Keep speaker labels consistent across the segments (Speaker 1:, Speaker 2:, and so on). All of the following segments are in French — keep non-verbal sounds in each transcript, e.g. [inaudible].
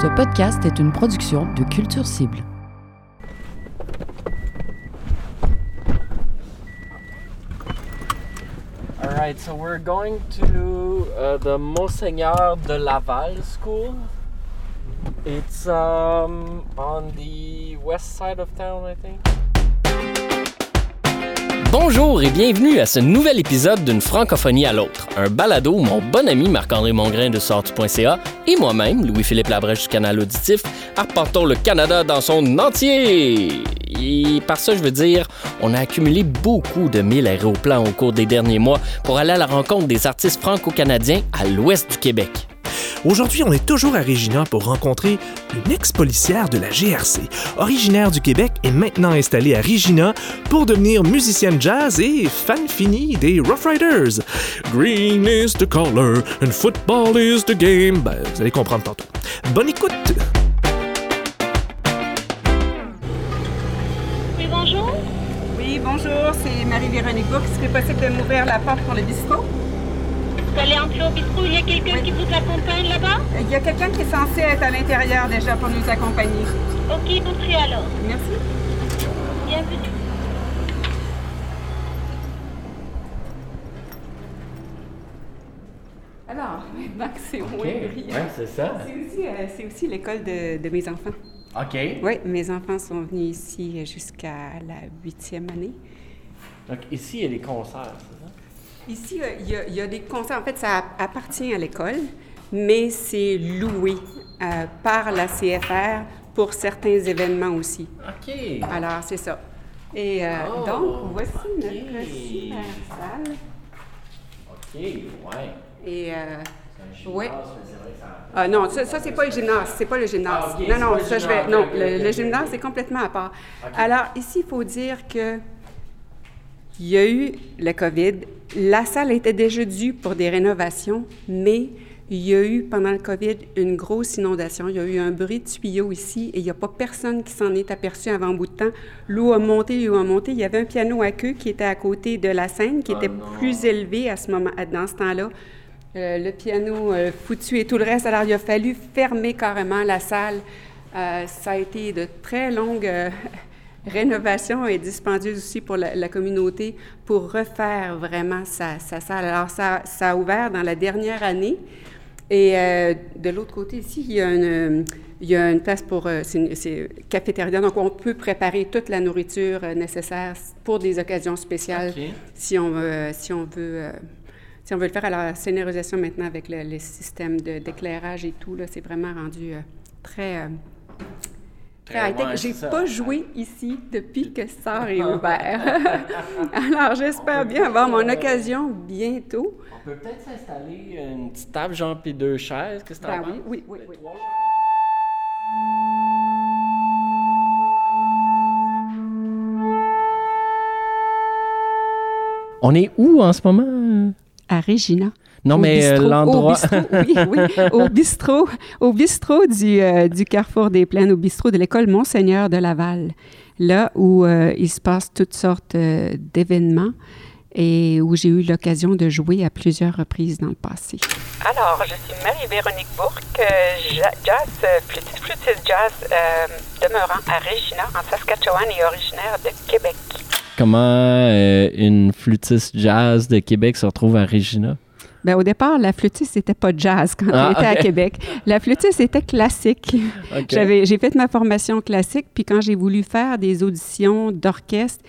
Speaker 1: Ce podcast est une production de Culture Cible.
Speaker 2: All right, so we're going to uh, the Monseigneur de Laval School. It's um, on the west side of town, I think.
Speaker 3: Bonjour et bienvenue à ce nouvel épisode d'une francophonie à l'autre, un balado où mon bon ami Marc-André Mongrain de sortu.ca et moi-même, Louis-Philippe Labrèche du canal auditif, arpentons le Canada dans son entier. Et par ça, je veux dire, on a accumulé beaucoup de mille aéroplans au cours des derniers mois pour aller à la rencontre des artistes franco-canadiens à l'ouest du Québec.
Speaker 4: Aujourd'hui, on est toujours à Regina pour rencontrer une ex-policière de la GRC, originaire du Québec et maintenant installée à Regina pour devenir musicienne jazz et fan fini des Rough Riders. Green is the color and football is the game. Ben, vous allez comprendre tantôt. Bonne écoute!
Speaker 5: Oui, bonjour.
Speaker 6: Oui, bonjour, c'est Marie-Véronique Bourque. Est-ce que c'est possible de m'ouvrir la porte pour le bistrot?
Speaker 5: Vous allez entrer au bistrot, il y a quelqu'un
Speaker 6: Oui.
Speaker 5: qui vous accompagne là-bas
Speaker 6: Il y a quelqu'un qui est censé être à l'intérieur déjà pour nous accompagner.
Speaker 5: Ok, entrez alors.
Speaker 6: Merci.
Speaker 5: Bienvenue.
Speaker 6: Alors, [laughs] maintenant que c'est brillant.
Speaker 2: Ouais, c'est ça.
Speaker 6: C'est aussi, euh, aussi l'école de, de mes enfants.
Speaker 2: OK.
Speaker 6: Oui, mes enfants sont venus ici jusqu'à la huitième année.
Speaker 2: Donc ici, il y a les concerts, c'est ça?
Speaker 6: Ici, euh, il y, a, il y a des concerts. En fait, ça appartient à l'école, mais c'est loué euh, par la CFR pour certains événements aussi.
Speaker 2: OK.
Speaker 6: Alors, c'est ça. Et euh,
Speaker 2: Oh,
Speaker 6: donc, voici
Speaker 2: ok.
Speaker 6: notre super salle.
Speaker 2: OK, ouais.
Speaker 6: Et, euh,
Speaker 2: ça-
Speaker 6: ah non, ça, ça c'est pas le gymnase, c'est pas le gymnase.
Speaker 2: Ah,
Speaker 6: non, non, ça je vais. Non, le, gymnase c'est complètement à part. Alors ici, il faut dire que il y a eu le COVID. La salle était déjà due pour des rénovations, mais il y a eu pendant le COVID une grosse inondation. Il y a eu un bruit de tuyau ici et il n'y a pas personne qui s'en est aperçu avant un bout de temps. L'eau a monté, l'eau a monté. Il y avait un piano à queue qui était à côté de la scène, qui
Speaker 2: Oh
Speaker 6: était
Speaker 2: non.
Speaker 6: plus élevé à ce moment, dans ce temps-là. Euh, le piano euh, foutu et tout le reste. Alors, il a fallu fermer carrément la salle. Euh, ça a été de très longues rénovations et dispendieuses aussi pour la, la communauté pour refaire vraiment sa, sa salle. Alors, ça, ça a ouvert dans la dernière année. Et euh, de l'autre côté, ici, il y a une, il y a une place pour... euh, c'est cafétéria, donc on peut préparer toute la nourriture euh, nécessaire pour des occasions spéciales si on veut, si on veut, si on veut le faire. Alors, la scénarisation maintenant avec le, les systèmes d'éclairage et tout, là, c'est vraiment rendu euh, très, euh, très
Speaker 2: Très-
Speaker 6: high-tech.
Speaker 2: ouais,
Speaker 6: J'ai pas joué ici depuis que ça est [laughs] ouvert. [laughs] Alors, j'espère bien avoir mon occasion bientôt.
Speaker 2: On peut peut-être s'installer une petite table, genre, puis deux chaises. Qu'est-ce que
Speaker 6: Ben oui, oui, oui, oui.
Speaker 2: Trois On est où en ce moment?
Speaker 6: À Regina.
Speaker 3: Non,
Speaker 6: Au
Speaker 3: mais euh,
Speaker 6: bistrot-
Speaker 3: l'endroit.
Speaker 6: Au bistrot, oui, oui, [laughs] au bistrot, au bistrot du, euh, du Carrefour des Plaines, au bistrot de l'école Monseigneur de Laval, là où euh, il se passe toutes sortes euh, d'événements et où j'ai eu l'occasion de jouer à plusieurs reprises dans le passé.
Speaker 7: Alors, je suis Marie-Véronique Bourque, ja- jazz, flûtiste, flûtiste jazz euh, demeurant à Regina, en Saskatchewan et originaire de Québec.
Speaker 3: Comment euh, une flûtiste jazz de Québec se retrouve à Regina?
Speaker 6: Ben, au départ, la flûtiste, c'était pas jazz quand
Speaker 3: Ah,
Speaker 6: était
Speaker 3: ok.
Speaker 6: à Québec. La flûtiste, c'était classique. J'avais, j'ai fait ma formation classique, puis quand j'ai voulu faire des auditions d'orchestre,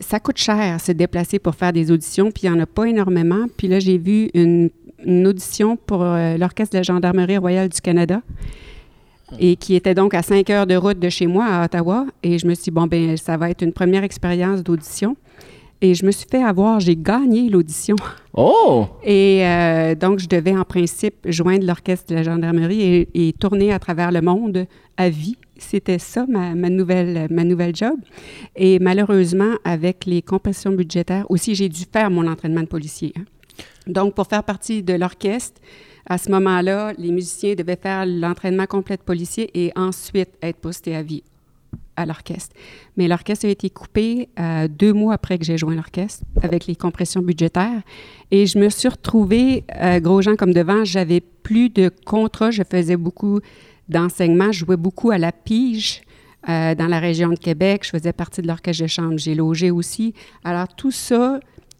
Speaker 6: ça coûte cher se déplacer pour faire des auditions, puis il n'y en a pas énormément. Puis là, j'ai vu une, une audition pour euh, l'Orchestre de la Gendarmerie royale du Canada, et qui était donc à cinq heures de route de chez moi, à Ottawa. Et je me suis dit, bon, ben ça va être une première expérience d'audition. Et je me suis fait avoir, j'ai gagné l'audition.
Speaker 3: Oh!
Speaker 6: Et euh, donc, je devais en principe joindre l'orchestre de la gendarmerie et, et tourner à travers le monde à vie. C'était ça ma, ma nouvelle, ma nouvelle job. Et malheureusement, avec les compressions budgétaires, aussi, j'ai dû faire mon entraînement de policier. hein. Donc, pour faire partie de l'orchestre, à ce moment-là, les musiciens devaient faire l'entraînement complet de policier et ensuite être postés à vie à l'orchestre. Mais l'orchestre a été coupé euh, deux mois après que j'ai joint l'orchestre avec les compressions budgétaires. Et je me suis retrouvée, euh, gros gens comme devant, j'avais plus de contrat. Je faisais beaucoup d'enseignement. Je jouais beaucoup à la pige. euh, dans la région de Québec, je faisais partie de l'orchestre de chambre, j'ai logé aussi. Alors tout ça,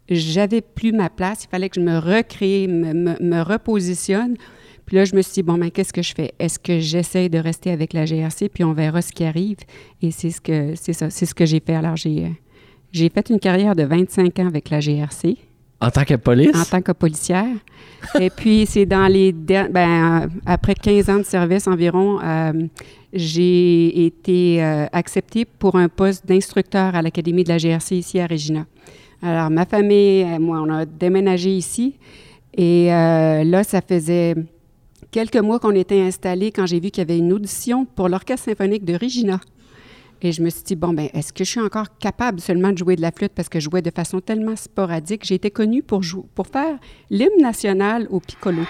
Speaker 6: j'avais plus ma place, il fallait que je me recrée, me- me repositionne. Puis là, je me suis dit, bon, ben, qu'est-ce que je fais? Est-ce que j'essaie de rester avec la GRC, puis on verra ce qui arrive? Et c'est ce que, c'est ça, c'est ce que j'ai fait. Alors, j'ai, euh, j'ai fait une carrière de 25 ans avec la GRC
Speaker 3: En tant que police?
Speaker 6: en tant que policière. Et puis, c'est dans les... der- Ben, euh, après 15 ans de service environ, euh, j'ai été euh, acceptée pour un poste d'instructeur à l'Académie de la GRC ici à Regina. Alors, ma famille moi, on a déménagé ici. Et euh, là, ça faisait quelques mois qu'on était installés quand j'ai vu qu'il y avait une audition pour l'Orchestre symphonique de Regina. Et je me suis dit, bon, ben, est-ce que je suis encore capable seulement de jouer de la flûte parce que je jouais de façon tellement sporadique? J'ai été connue pour, jou- pour faire l'hymne national au piccolo.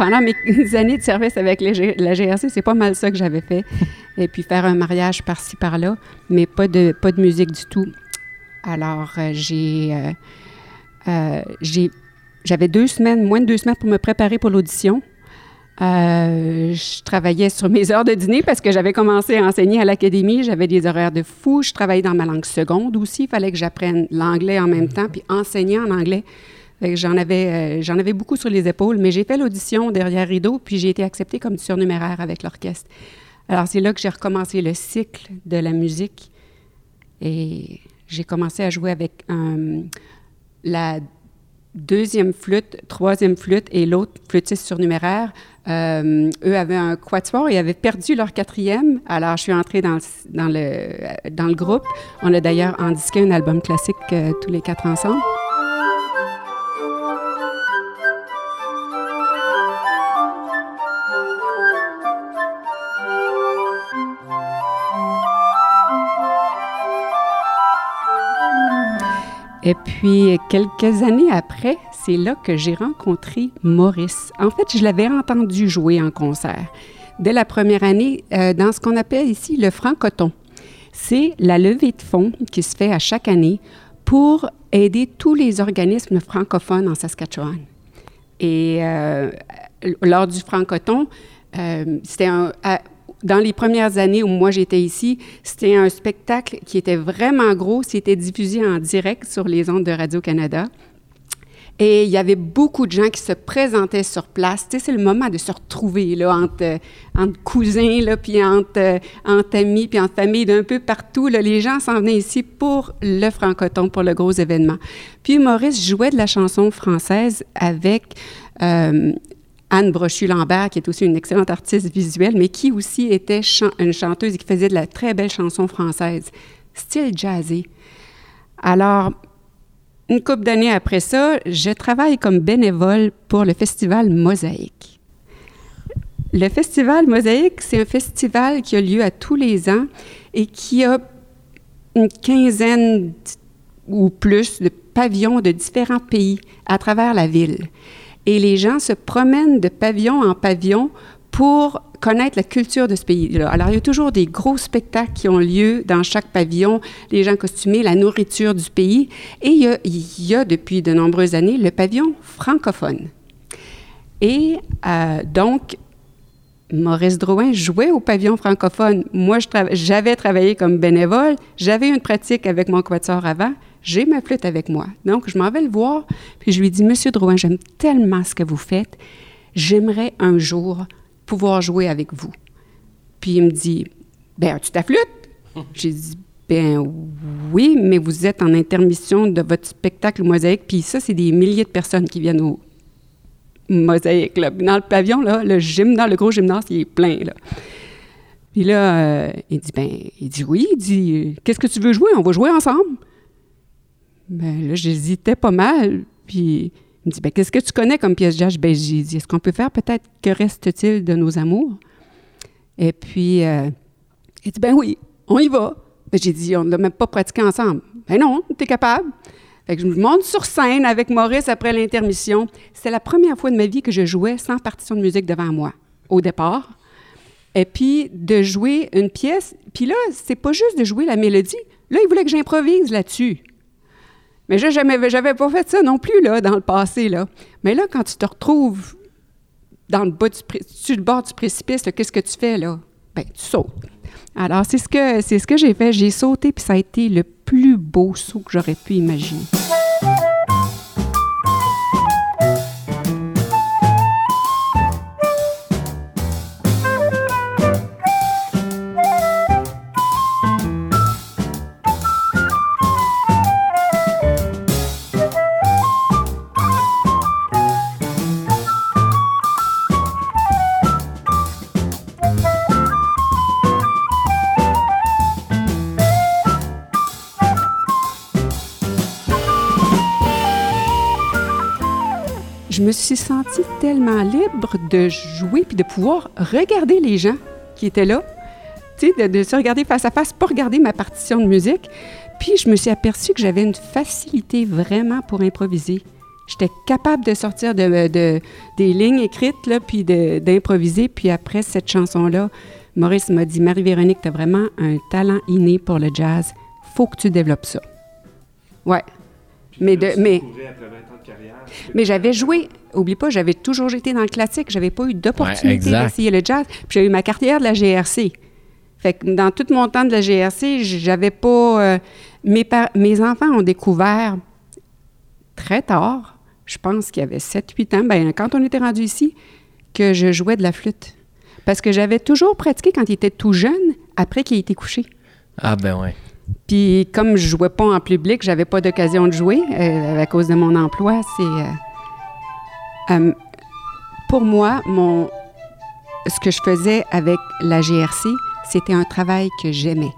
Speaker 6: Pendant [laughs] mes années de service avec les la GRC, c'est pas mal ça que j'avais fait. [laughs] Et puis faire un mariage par-ci, par-là, mais pas de, pas de musique du tout. Alors, euh, j'ai, euh, euh, j'ai, j'avais deux semaines, moins de deux semaines pour me préparer pour l'audition. Euh, je travaillais sur mes heures de dîner parce que j'avais commencé à enseigner à l'académie. J'avais des horaires de fou. Je travaillais dans ma langue seconde aussi. Il fallait que j'apprenne l'anglais en même temps, puis enseigner en anglais. J'en avais, euh, avais beaucoup sur les épaules, mais j'ai fait l'audition derrière rideau, puis j'ai été acceptée comme surnuméraire avec l'orchestre. Alors, c'est là que j'ai recommencé le cycle de la musique. Et j'ai commencé à jouer avec euh, la deuxième flûte, troisième flûte et l'autre flûtiste surnuméraire. Euh, eux avaient un quatuor et avaient perdu leur quatrième. Alors, je suis entrée dans, le- dans, le, dans le groupe. On a d'ailleurs endisqué un album classique euh, tous les quatre ensemble. Et puis, quelques années après, c'est là que j'ai rencontré Maurice. En fait, je l'avais entendu jouer en concert. Dès la première année, euh, dans ce qu'on appelle ici le franc-coton. C'est la levée de fonds qui se fait à chaque année pour aider tous les organismes francophones en Saskatchewan. Et euh, lors du franc-coton, euh, c'était un, dans les premières années où moi j'étais ici, c'était un spectacle qui était vraiment gros. C'était diffusé en direct sur les ondes de Radio-Canada. Et il y avait beaucoup de gens qui se présentaient sur place. Tu sais, c'est le moment de se retrouver là, entre, euh, cousins, puis entre, euh, entre amis, puis entre familles d'un peu partout. Les gens s'en venaient ici pour le francoton, pour le gros événement. Puis Maurice jouait de la chanson française avec euh, Anne Brochu-Lambert, qui est aussi une excellente artiste visuelle, mais qui aussi était une chanteuse et qui faisait de la très belle chanson française, style jazzé. Alors, une couple d'années après ça, je travaille comme bénévole pour le festival Mosaïque. Le festival Mosaïque, c'est un festival qui a lieu à tous les ans et qui a une quinzaine ou plus de pavillons de différents pays à travers la ville. Et les gens se promènent de pavillon en pavillon pour connaître la culture de ce pays-là. Alors, il y a toujours des gros spectacles qui ont lieu dans chaque pavillon, les gens costumés, la nourriture du pays. Et il y a, depuis de nombreuses années le pavillon francophone. Et euh, donc, Maurice Drouin jouait au pavillon francophone. Moi, j'avais travaillé comme bénévole, j'avais une pratique avec mon quatuor avant, j'ai ma flûte avec moi. Donc, je m'en vais le voir, puis je lui dis, Monsieur Drouin, j'aime tellement ce que vous faites, j'aimerais un jour pouvoir jouer avec vous. Puis il me dit, ben, as-tu ta flûte? [laughs] J'ai dit, ben oui, mais vous êtes en intermission de votre spectacle mosaïque, puis ça, c'est des milliers de personnes qui viennent au mosaïque. Là. Dans le pavillon, là, le gymnase, le gros gymnase, il est plein. Là. Puis là, euh, il dit, ben, il dit oui, il dit, euh, qu'est-ce que tu veux jouer? On va jouer ensemble. Ben là, j'hésitais pas mal. Puis Il me dit, ben, qu'est-ce que tu connais comme pièce jazz? Ben, j'ai dit, est-ce qu'on peut faire peut-être Que reste-t-il de nos amours? Et puis, euh, il dit, ben oui, on y va. Ben, j'ai dit, on ne l'a même pas pratiqué ensemble. Ben non, tu es capable. Fait que je me monte sur scène avec Maurice après l'intermission. C'était la première fois de ma vie que je jouais sans partition de musique devant moi, au départ. Et puis, de jouer une pièce. Puis là, c'est pas juste de jouer la mélodie. Là, il voulait que j'improvise là-dessus. Mais je n'avais pas fait ça non plus, là, dans le passé, là. Mais là, quand tu te retrouves dans le bas du, sur le bord du précipice, qu'est-ce que tu fais, là? Ben, tu sautes. Alors, c'est ce que, c'est ce que j'ai fait. J'ai sauté, puis ça a été le plus beau saut que j'aurais pu imaginer. Me suis sentie tellement libre de jouer puis de pouvoir regarder les gens qui étaient là, sais, de, se regarder face à face, pas regarder ma partition de musique. Puis je me suis aperçue que j'avais une facilité vraiment pour improviser. J'étais capable de sortir de, des lignes écrites, là, puis d'improviser. Puis après cette chanson-là, Maurice m'a dit Marie-Véronique, tu as vraiment un talent inné pour le jazz. faut que tu développes ça. Ouais. Mais de, mais, mais j'avais joué, oublie pas, j'avais toujours été dans le classique, j'avais pas eu d'opportunité d'essayer le jazz. Puis j'ai eu ma carrière de la GRC. Fait que dans tout mon temps de la GRC, j'avais pas. Euh, mes, mes enfants ont découvert très tard, je pense qu'il y avait 7-8 ans, ben, quand on était rendu ici, que je jouais de la flûte. Parce que j'avais toujours pratiqué quand il était tout jeune, après qu'il ait été couché.
Speaker 3: Ah, ben ouais.
Speaker 6: Puis comme je jouais pas en public, j'avais pas d'occasion de jouer euh, à cause de mon emploi. C'est euh, euh, pour moi mon ce que je faisais avec la GRC, c'était un travail que j'aimais.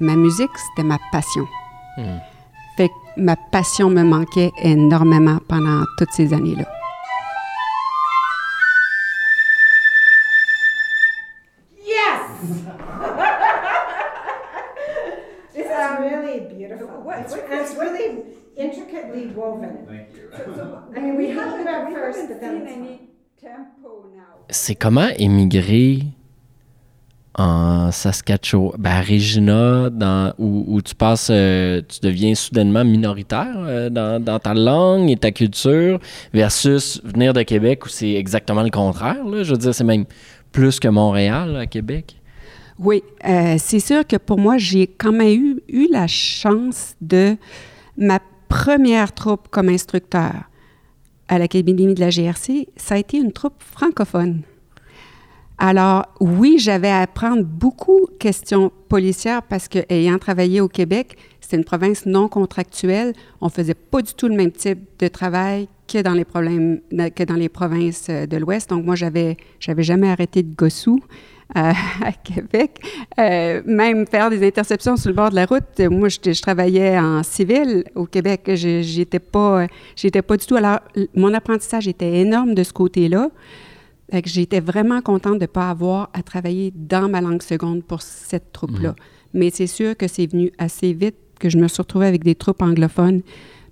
Speaker 6: Ma musique, c'était ma passion. Hmm. Fait que ma passion me manquait énormément pendant toutes ces années-là.
Speaker 3: C'est comment émigrer en Saskatchewan, ben à Regina, dans, où, tu passes, euh, tu deviens soudainement minoritaire euh, dans, ta langue et ta culture, versus venir de Québec où c'est exactement le contraire. Je veux dire, c'est même plus que Montréal, à Québec.
Speaker 6: Oui, euh, c'est sûr que pour moi, j'ai quand même eu, eu la chance de ma première troupe comme instructeur à l'Académie de la GRC, ça a été une troupe francophone. Alors, oui, j'avais à apprendre beaucoup de questions policières parce que, ayant travaillé au Québec, c'était une province non contractuelle. On faisait pas du tout le même type de travail que dans les problèmes, que dans les provinces de l'Ouest. Donc, moi, j'avais, j'avais jamais arrêté de gossou [laughs] à, Québec. Euh, même faire des interceptions sur le bord de la route. Moi, je, travaillais en civil au Québec. J'étais pas, j'étais pas du tout. Alors, mon apprentissage était énorme de ce côté-là. J'étais vraiment contente de ne pas avoir à travailler dans ma langue seconde pour cette troupe-là. Mhm. Mais c'est sûr que c'est venu assez vite que je me suis retrouvée avec des troupes anglophones.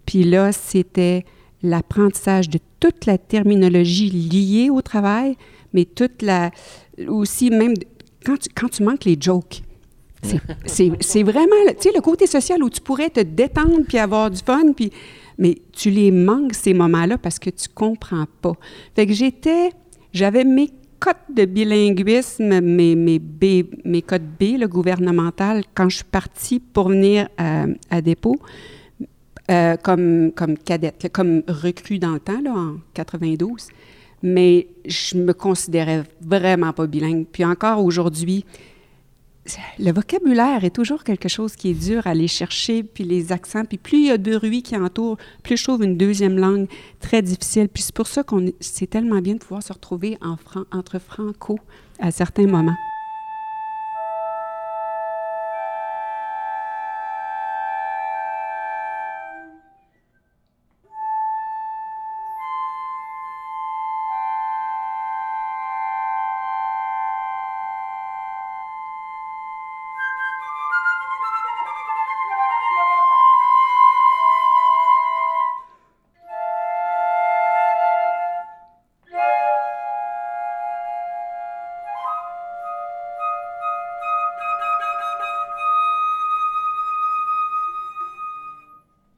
Speaker 6: Puis là, c'était l'apprentissage de toute la terminologie liée au travail, mais toute la, aussi même quand tu, quand tu manques les jokes. C'est [laughs] vraiment, tu sais, le côté social où tu pourrais te détendre puis avoir du fun, puis, mais tu les manques ces moments-là parce que tu comprends pas. Fait que j'étais, j'avais mes codes de bilinguisme, mes, mes, B, mes codes B, le gouvernemental, quand je suis partie pour venir à, à dépôt, euh, comme, comme cadette, comme recrue dans le temps, là, en 92 mais je me considérais vraiment pas bilingue. Puis encore aujourd'hui, le vocabulaire est toujours quelque chose qui est dur à aller chercher, puis les accents, puis plus il y a de bruit qui entoure, plus je trouve une deuxième langue très difficile. Puis c'est pour ça qu'on c'est tellement bien de pouvoir se retrouver en entre franco à certains moments.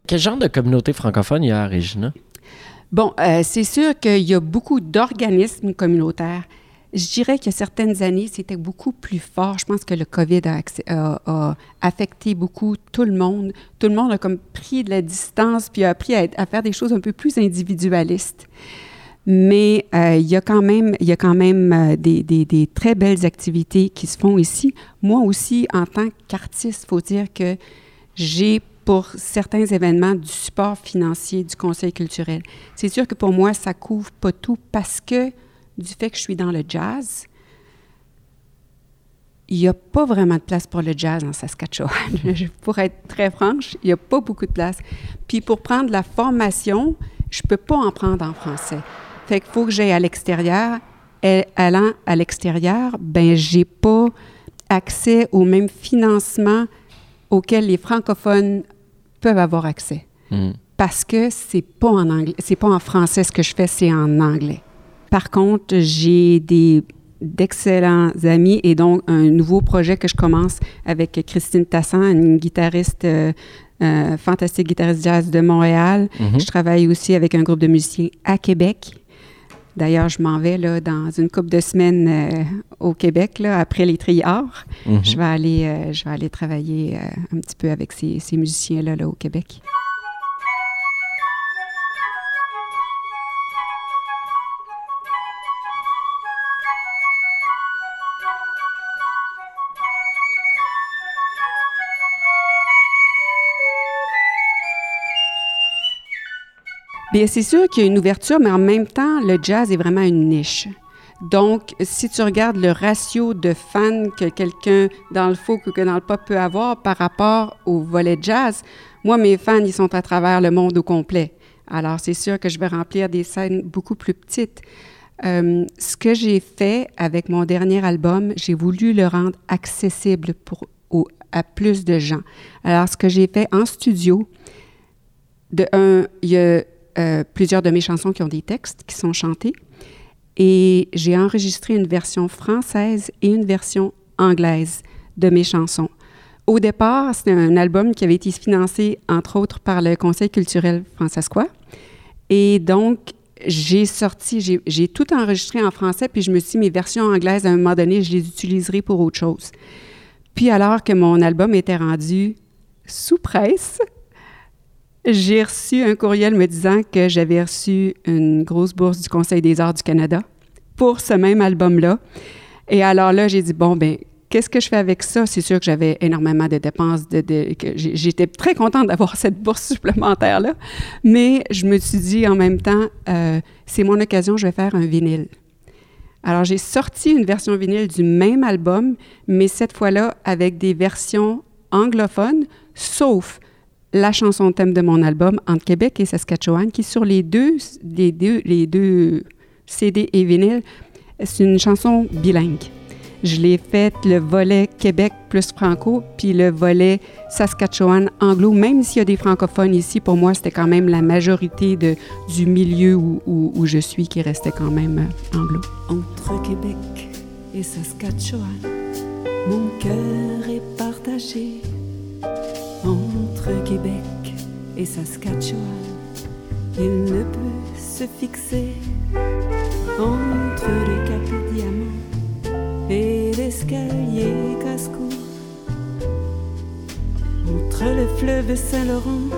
Speaker 3: Quel genre de communauté francophone il y a à Regina?
Speaker 6: Bon, euh, c'est sûr qu'il y a beaucoup d'organismes communautaires. Je dirais a certaines années, c'était beaucoup plus fort. Je pense que le COVID a, affecté beaucoup tout le monde. Tout le monde a comme pris de la distance puis a appris à, faire des choses un peu plus individualistes. Mais euh, il y a quand même, il y a quand même euh, des, des- des très belles activités qui se font ici. Moi aussi, en tant qu'artiste, il faut dire que j'ai pour certains événements du support financier du Conseil culturel. C'est sûr que pour moi, ça couvre pas tout parce que du fait que je suis dans le jazz, il n'y a pas vraiment de place pour le jazz en Saskatchewan. [laughs] pour être très franche, il n'y a pas beaucoup de place. Puis pour prendre la formation, je peux pas en prendre en français. Fait qu'il faut que j'aille à l'extérieur. Et allant à l'extérieur, ben j'ai pas accès au même financement auquel les francophones peuvent avoir accès.
Speaker 3: Hmm.
Speaker 6: Parce que c'est pas en anglais, c'est pas en français ce que je fais, c'est en anglais. Par contre, j'ai des d'excellents amis et donc un nouveau projet que je commence avec Christine Tassan, une guitariste, euh, euh, fantastique guitariste jazz de Montréal.
Speaker 3: Mhm.
Speaker 6: Je travaille aussi avec un groupe de musiciens à Québec. D'ailleurs, je m'en vais là, dans une couple de semaines euh, au Québec, là, après les triards.
Speaker 3: Mhm.
Speaker 6: Je vais aller, euh, je vais aller travailler euh, un petit peu avec ces, ces musiciens-là là, au Québec. Bien, c'est sûr qu'il y a une ouverture, mais en même temps, le jazz est vraiment une niche. Donc, si tu regardes le ratio de fans que quelqu'un dans le folk ou que dans le pop peut avoir par rapport au volet jazz, moi, mes fans, ils sont à travers le monde au complet. Alors, c'est sûr que je vais remplir des scènes beaucoup plus petites. Euh, ce que j'ai fait avec mon dernier album, j'ai voulu le rendre accessible pour, au- à plus de gens. Alors, ce que j'ai fait en studio, de un, il y a euh, plusieurs de mes chansons qui ont des textes qui sont chantés. Et j'ai enregistré une version française et une version anglaise de mes chansons. Au départ, c'était un album qui avait été financé, entre autres, par le Conseil culturel francescois. Et donc, j'ai sorti, j'ai- tout enregistré en français, puis je me suis dit, mes versions anglaises, à un moment donné, je les utiliserai pour autre chose. Puis alors que mon album était rendu sous presse, j'ai reçu un courriel me disant que j'avais reçu une grosse bourse du Conseil des arts du Canada pour ce même album-là. Et alors là, j'ai dit, bon, ben qu'est-ce que je fais avec ça? C'est sûr que j'avais énormément de dépenses. De, J'étais très contente d'avoir [laughs] cette bourse supplémentaire-là. Mais je me suis dit en même temps, euh, c'est mon occasion, je vais faire un vinyle. Alors, j'ai sorti une version vinyle du même album, mais cette fois-là avec des versions anglophones, sauf la chanson thème de mon album entre Québec et Saskatchewan, qui sur les deux, les deux, les deux CD et vinyle, c'est une chanson bilingue. Je l'ai faite le volet Québec plus franco, puis le volet Saskatchewan anglo. Même s'il y a des francophones ici, pour moi, c'était quand même la majorité de, du milieu où, où- où je suis qui restait quand même euh, anglo.
Speaker 8: Entre Québec et Saskatchewan, mon cœur est partagé. Entre Québec et Saskatchewan, il ne peut se fixer entre le cap Diamant et l'escalier casse-cou. Entre le fleuve Saint-Laurent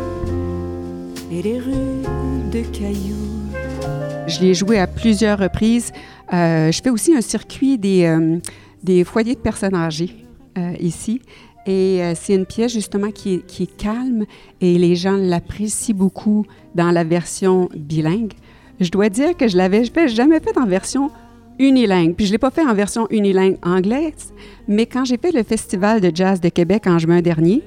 Speaker 8: et les rues de Cailloux.
Speaker 6: Je l'ai joué à plusieurs reprises. Euh, je fais aussi un circuit des, euh, foyers de personnes âgées euh, ici. Et euh, c'est une pièce justement qui est, calme et les gens l'apprécient beaucoup dans la version bilingue. Je dois dire que je l'avais fait- jamais fait en version unilingue. Puis je ne l'ai pas fait en version unilingue anglaise, mais quand j'ai fait le Festival de jazz de Québec en juin dernier,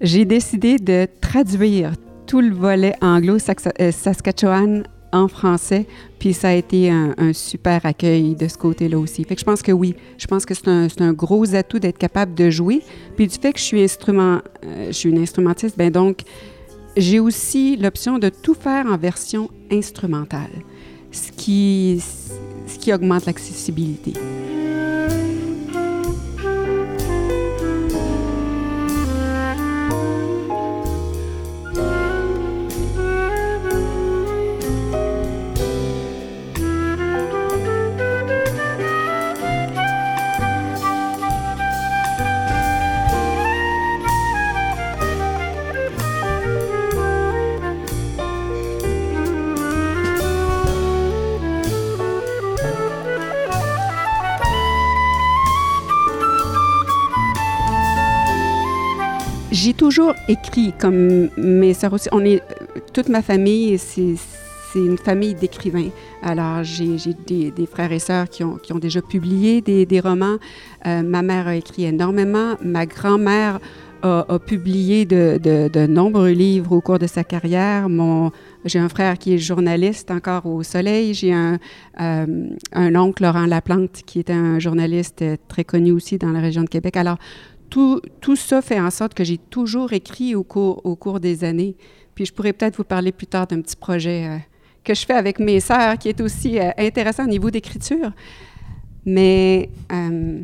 Speaker 6: j'ai décidé de traduire tout le volet anglo-saskatchewan en français, puis ça a été un, super accueil de ce côté-là aussi. Fait que je pense que oui, je pense que c'est un, un gros atout d'être capable de jouer. Puis du fait que je suis instrument, euh, je suis une instrumentiste, ben donc j'ai aussi l'option de tout faire en version instrumentale, ce qui, ce qui augmente l'accessibilité. Écrit, comme mes sœurs aussi. On est, toute ma famille, c'est une famille d'écrivains. Alors, j'ai des, frères et sœurs qui ont, déjà publié des, romans. Euh, ma mère a écrit énormément. Ma grand-mère a, publié de, nombreux livres au cours de sa carrière. J'ai un frère qui est journaliste encore au Soleil. J'ai un, euh, un oncle, Laurent Laplante, qui est un journaliste très connu aussi dans la région de Québec. Alors, tout, ça fait en sorte que j'ai toujours écrit au cours, des années. Puis je pourrais peut-être vous parler plus tard d'un petit projet euh, que je fais avec mes sœurs qui est aussi euh, intéressant au niveau d'écriture. Mais euh,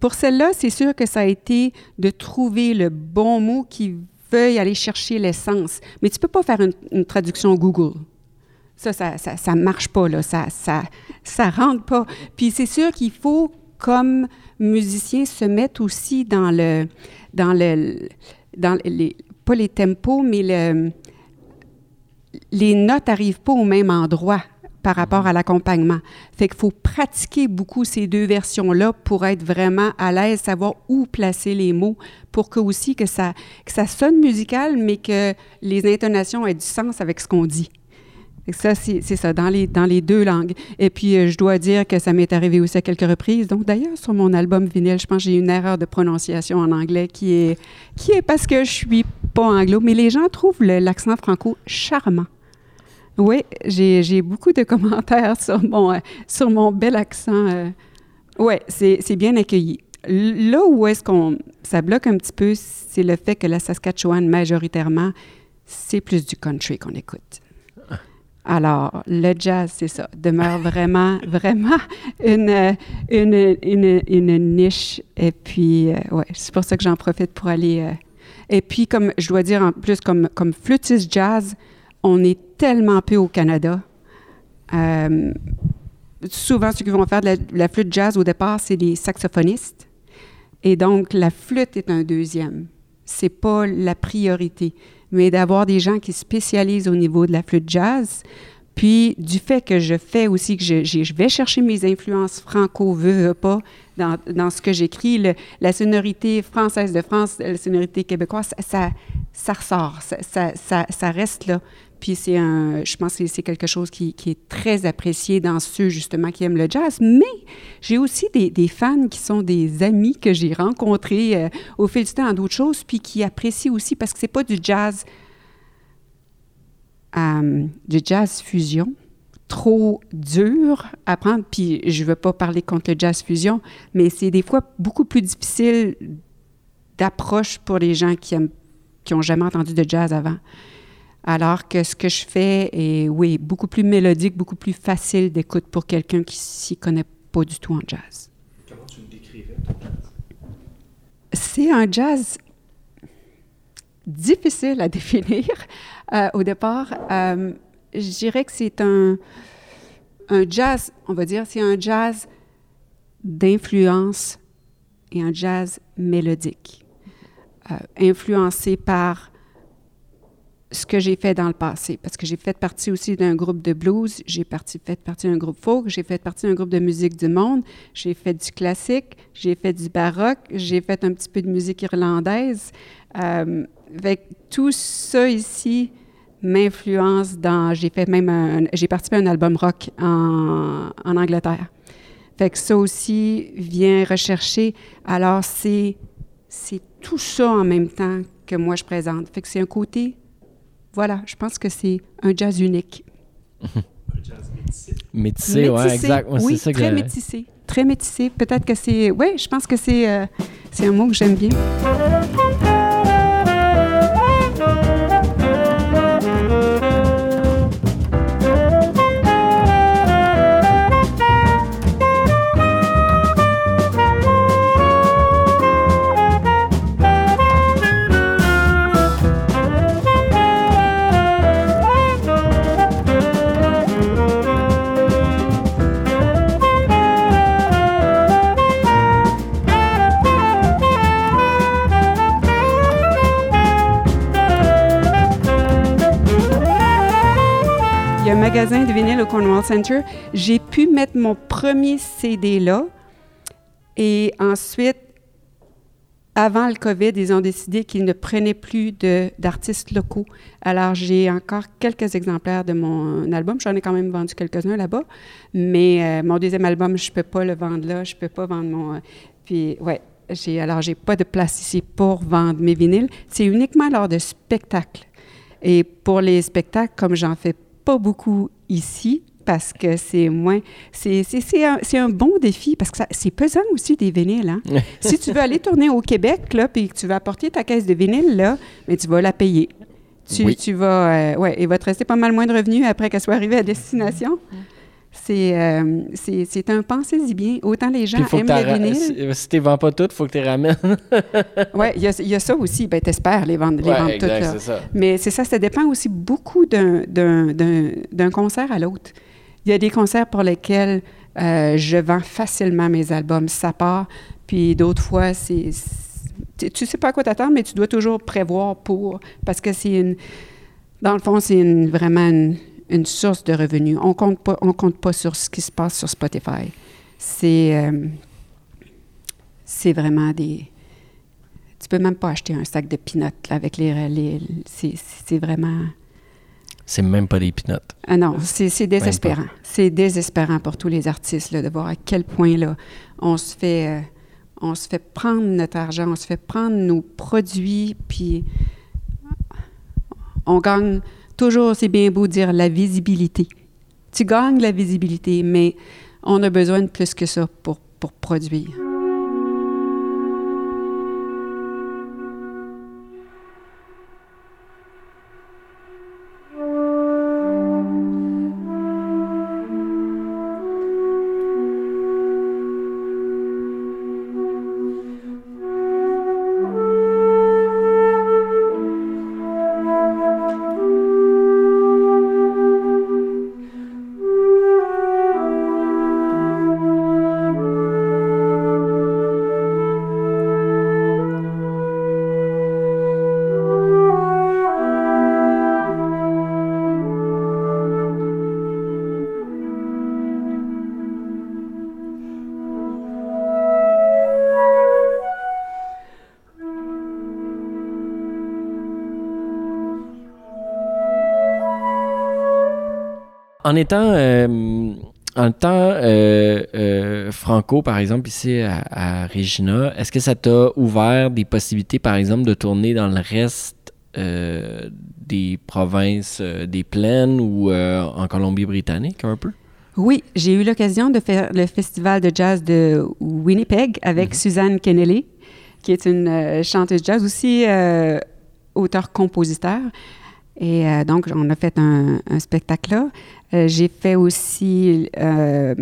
Speaker 6: pour celle-là, c'est sûr que ça a été de trouver le bon mot qui veuille aller chercher l'essence. Mais tu ne peux pas faire une, traduction Google. Ça, ça ne marche pas, là. Ça ne ça, ça rentre pas. Puis c'est sûr qu'il faut, comme musicien, se mettre aussi dans le... Dans le dans les, pas les tempos, mais le, les notes n'arrivent pas au même endroit par rapport à l'accompagnement. Fait qu'il faut pratiquer beaucoup ces deux versions-là pour être vraiment à l'aise, savoir où placer les mots pour que aussi que ça, que ça sonne musical, mais que les intonations aient du sens avec ce qu'on dit. Ça, c'est ça, dans les, deux langues. Et puis, euh, je dois dire que ça m'est arrivé aussi à quelques reprises. Donc, d'ailleurs, sur mon album vinyle, je pense que j'ai une erreur de prononciation en anglais qui est, qui est parce que je suis pas anglo, mais les gens trouvent l'accent franco charmant. Oui, j'ai beaucoup de [laughs] commentaires sur mon, euh, sur mon bel accent. Euh. Oui, c'est bien accueilli. Là où est-ce qu'on ça bloque un petit peu, c'est le fait que la Saskatchewan, majoritairement, c'est plus du country qu'on écoute. Alors, le jazz, c'est ça, demeure vraiment, [laughs] vraiment une, une, une, une, niche. Et puis, euh, ouais, c'est pour ça que j'en profite pour aller. Euh, et puis, comme je dois dire en plus, comme, comme flûtiste jazz, on est tellement peu au Canada. Euh, souvent, ceux qui vont faire de la, la flûte jazz au départ, c'est des saxophonistes. Et donc, la flûte est un deuxième. C'est pas la priorité mais d'avoir des gens qui spécialisent au niveau de la flûte jazz. Puis du fait que je fais aussi que je, vais chercher mes influences franco, veux, veux pas, dans, dans ce que j'écris, la sonorité française de France, la sonorité québécoise, ça, ça, ça ressort, ça, ça, ça, reste là. Puis c'est un, je pense que c'est quelque chose qui, est très apprécié dans ceux justement qui aiment le jazz. Mais j'ai aussi des, des, fans qui sont des amis que j'ai rencontrés euh, au fil du temps dans d'autres choses, puis qui apprécient aussi parce que c'est pas du jazz, euh, du jazz fusion trop dur à prendre. Puis je veux pas parler contre le jazz fusion, mais c'est des fois beaucoup plus difficile d'approche pour les gens qui aiment, qui ont jamais entendu de jazz avant. Alors que ce que je fais est, oui, beaucoup plus mélodique, beaucoup plus facile d'écoute pour quelqu'un qui s'y connaît pas du tout en jazz.
Speaker 4: Comment tu le décrirais, ton jazz?
Speaker 6: C'est un jazz difficile à [laughs] définir euh, au départ. Euh, je dirais que c'est un, un jazz, on va dire, c'est un jazz d'influence et un jazz mélodique, euh, influencé par ce que j'ai fait dans le passé, parce que j'ai fait partie aussi d'un groupe de blues, j'ai fait partie d'un groupe folk, j'ai fait partie d'un groupe de musique du monde, j'ai fait du classique, j'ai fait du baroque, j'ai fait un petit peu de musique irlandaise. Euh, avec tout ça ici m'influence dans... J'ai fait même J'ai participé à un album rock en, en Angleterre. Fait que ça aussi vient rechercher. Alors, c'est, c'est tout ça en même temps que moi je présente. Fait que c'est un côté voilà, je pense que c'est un jazz unique.
Speaker 4: un [laughs] jazz métissé.
Speaker 3: Métissé, oui, exact.
Speaker 6: Ouais, oui, ça très métissé. Très métissé. Peut-être que c'est... Oui, je pense que c'est, euh, c'est un mot que j'aime bien. Magasin de vinyle au Cornwall Center. J'ai pu mettre mon premier CD là. Et ensuite, avant le COVID, ils ont décidé qu'ils ne prenaient plus d'artistes locaux. Alors, j'ai encore quelques exemplaires de mon album. J'en ai quand même vendu quelques-uns là-bas. Mais euh, mon deuxième album, je ne peux pas le vendre là. Je ne peux pas vendre mon... euh, puis, ouais. J'ai, alors, j'ai pas de place ici pour vendre mes vinyles. C'est uniquement lors de spectacles. Et pour les spectacles, comme j'en fais pas beaucoup ici, parce que c'est moins... C'est, c'est, c'est, un, c'est un bon défi, parce que ça- c'est pesant aussi des vinyles. Hein? [laughs] si tu veux aller tourner au Québec, là, puis que tu vas apporter ta caisse de vinyle, là, mais tu vas la payer. Tu,
Speaker 3: Oui.
Speaker 6: tu vas... euh, ouais, il va te rester pas mal moins de revenus après qu'elle soit arrivée à destination. C'est, euh, c'est, un pensez-y bien. Autant les gens aiment le vinyle.
Speaker 3: si, si t'es vends pas toutes, faut que tu les ramènes. [laughs]
Speaker 6: Oui, il y a, il y a ça aussi. Ben, t'espères les vendre, les
Speaker 3: Ouais,
Speaker 6: vendre
Speaker 3: exact,
Speaker 6: toutes. là.
Speaker 3: ça.
Speaker 6: Mais c'est ça, ça dépend aussi beaucoup d'un, concert à l'autre. Il y a des concerts pour lesquels euh, je vends facilement mes albums, ça part. Puis d'autres fois, c'est, c'est- tu sais pas à quoi t'attendre, mais tu dois toujours prévoir pour, parce que c'est une, dans le fond, c'est une- vraiment une, une source de revenus. On compte pas, on compte pas sur ce qui se passe sur Spotify. C'est, euh, c'est vraiment des, tu peux même pas acheter un sac de peanuts là, avec les, les c'est, c'est vraiment,
Speaker 3: C'est même pas des pinottes.
Speaker 6: ah non, c'est, c'est désespérant. C'est désespérant pour tous les artistes là, de voir à quel point là on se fait, euh, on se fait prendre notre argent, on se fait prendre nos produits, puis on gagne toujours, c'est bien beau dire la visibilité. Tu gagnes la visibilité, mais on a besoin de plus que ça pour, pour produire.
Speaker 3: En étant, euh, en étant euh, euh, franco, par exemple, ici à, à Regina, est-ce que ça t'a ouvert des possibilités, par exemple, de tourner dans le reste des provinces des plaines ou en Colombie-Britannique un peu?
Speaker 6: Oui, j'ai eu l'occasion de faire le festival de jazz de Winnipeg avec Suzanne Kennelly, qui est une euh, chanteuse jazz aussi, euh, auteur-compositeur. Et euh, donc, on a fait un, spectacle là. Euh, j'ai fait aussi euh,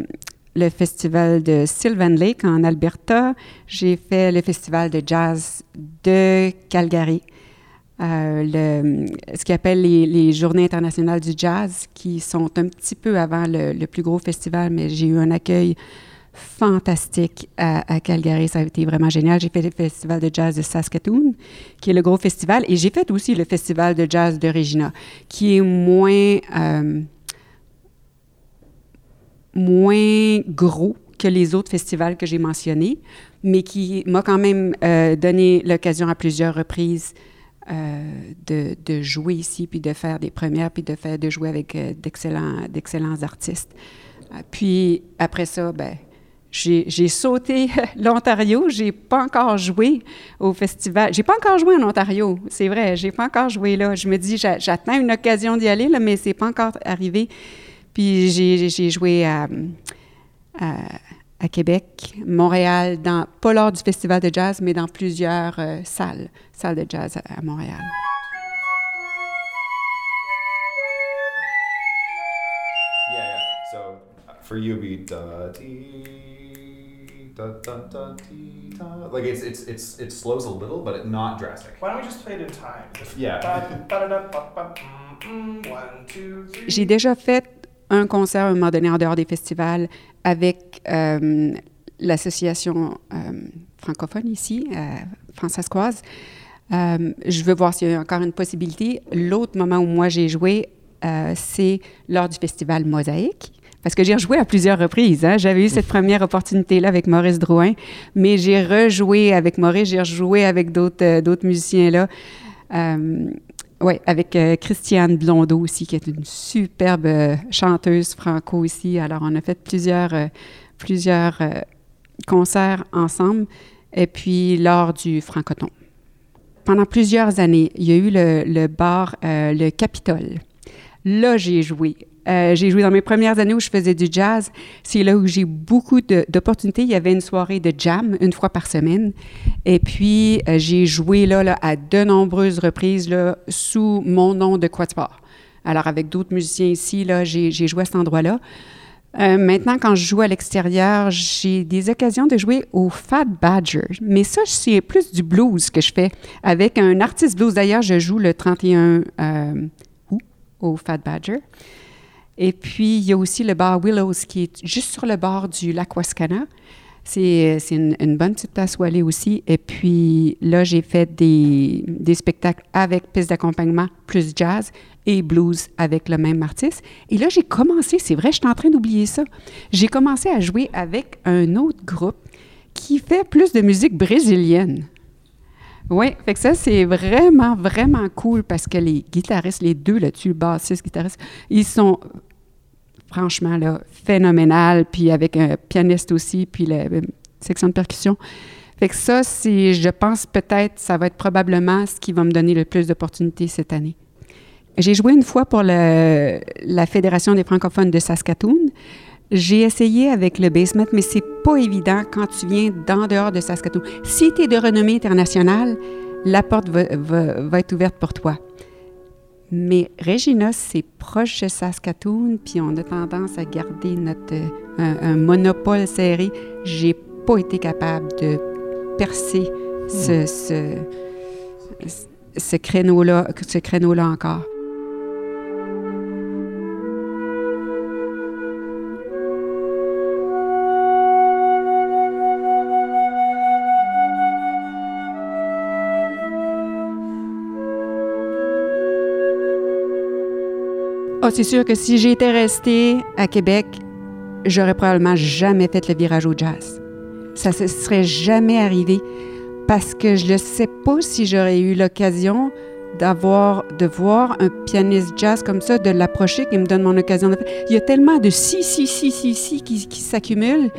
Speaker 6: le festival de Sylvan Lake en Alberta. J'ai fait le festival de jazz de Calgary. Ce qu'ils appellent les, Journées internationales du jazz, qui sont un petit peu avant le plus gros festival, mais j'ai eu un accueil fantastique à, Calgary. Ça a été vraiment génial. J'ai fait le festival de jazz de Saskatoon, qui est le gros festival, et j'ai fait aussi le festival de jazz de Regina, qui est moins, euh, moins gros que les autres festivals que j'ai mentionnés, mais qui m'a quand même euh, donné l'occasion à plusieurs reprises euh, de, de, jouer ici, puis de faire des premières, puis de, faire, de jouer avec d'excellents, d'excellents artistes. Puis après ça, ben, j'ai, sauté [laughs] l'Ontario. J'ai pas encore joué au festival. J'ai pas encore joué en Ontario, c'est vrai. J'ai pas encore joué là. Je me dis, j'a, j'attends une occasion d'y aller, là, mais c'est pas encore arrivé. Puis j'ai, joué à, à, Québec, Montréal, pas lors du festival de jazz, mais dans plusieurs euh, salles, salles de jazz à, Montréal.
Speaker 9: Be da da da da dee da. Like it's it's it's it slows a little, but it, not drastic.
Speaker 4: Why don't we just play it in time? Just
Speaker 9: Yeah.
Speaker 4: One, two, three.
Speaker 6: J'ai déjà fait un concert à un moment donné en dehors des festivals avec euh, l'association euh, francophone ici, euh, francescoise. Euh, je veux voir s'il y a encore une possibilité. L'autre moment où moi j'ai joué, euh, c'est lors du festival Mosaïque. Parce que j'ai rejoué à plusieurs reprises. Hein. J'avais eu cette première opportunité-là avec Maurice Drouin, mais j'ai rejoué avec Maurice, j'ai rejoué avec d'autres euh, d'autres musiciens là. Euh, oui, avec euh, Christiane Blondeau aussi, qui est une superbe euh, chanteuse franco aussi. Alors, on a fait plusieurs, concerts ensemble. Et puis, lors du Francoton. Pendant plusieurs années, il y a eu le, bar Le Capitole. Là, j'ai joué. Euh, j'ai joué dans mes premières années où je faisais du jazz. C'est là où j'ai beaucoup d'opportunités. Il y avait une soirée de jam une fois par semaine. Et puis, euh, j'ai joué là, là, à de nombreuses reprises là, sous mon nom de quatuor. Alors, avec d'autres musiciens ici, là, j'ai joué à cet endroit-là. Euh, maintenant, quand je joue à l'extérieur, j'ai des occasions de jouer au Fat Badger. Mais ça, c'est plus du blues que je fais avec un artiste blues. D'ailleurs, je joue le 31 euh, août au Fat Badger. Et puis, il y a aussi le bar Willows qui est juste sur le bord du lac Wascana. C'est c'est une, une bonne petite place où aller aussi. Et puis là, j'ai fait des, des spectacles avec piste d'accompagnement plus jazz et blues avec le même artiste. Et là, j'ai commencé, c'est vrai, je suis en train d'oublier ça. J'ai commencé à jouer avec un autre groupe qui fait plus de musique brésilienne. Oui, fait que ça, c'est vraiment, vraiment cool parce que les guitaristes, les deux là-dessus, le bassiste, guitariste, ils sont franchement là, phénoménal, puis avec un pianiste aussi, puis la section de percussion. Fait que ça, c'est, je pense peut-être, ça va être probablement ce qui va me donner le plus d'opportunités cette année. J'ai joué une fois pour la Fédération des francophones de Saskatoon. J'ai essayé avec le basement, mais c'est pas évident quand tu viens d'en dehors de Saskatoon. Si tu es de renommée internationale, la porte va être ouverte pour toi. Mais Regina, c'est proche de Saskatoon, puis on a tendance à garder notre euh, un, un monopole serré. J'ai pas été capable de percer ce, ce, ce créneau-là, ce créneau-là encore. Ah, c'est sûr que si j'étais restée à Québec, j'aurais probablement jamais fait le virage au jazz. Ça ne serait jamais arrivé parce que je ne sais pas si j'aurais eu l'occasion d'avoir, de voir un pianiste jazz comme ça, de l'approcher, qui me donne mon occasion de. Il y a tellement de si, si, si, si, si qui, s'accumulent.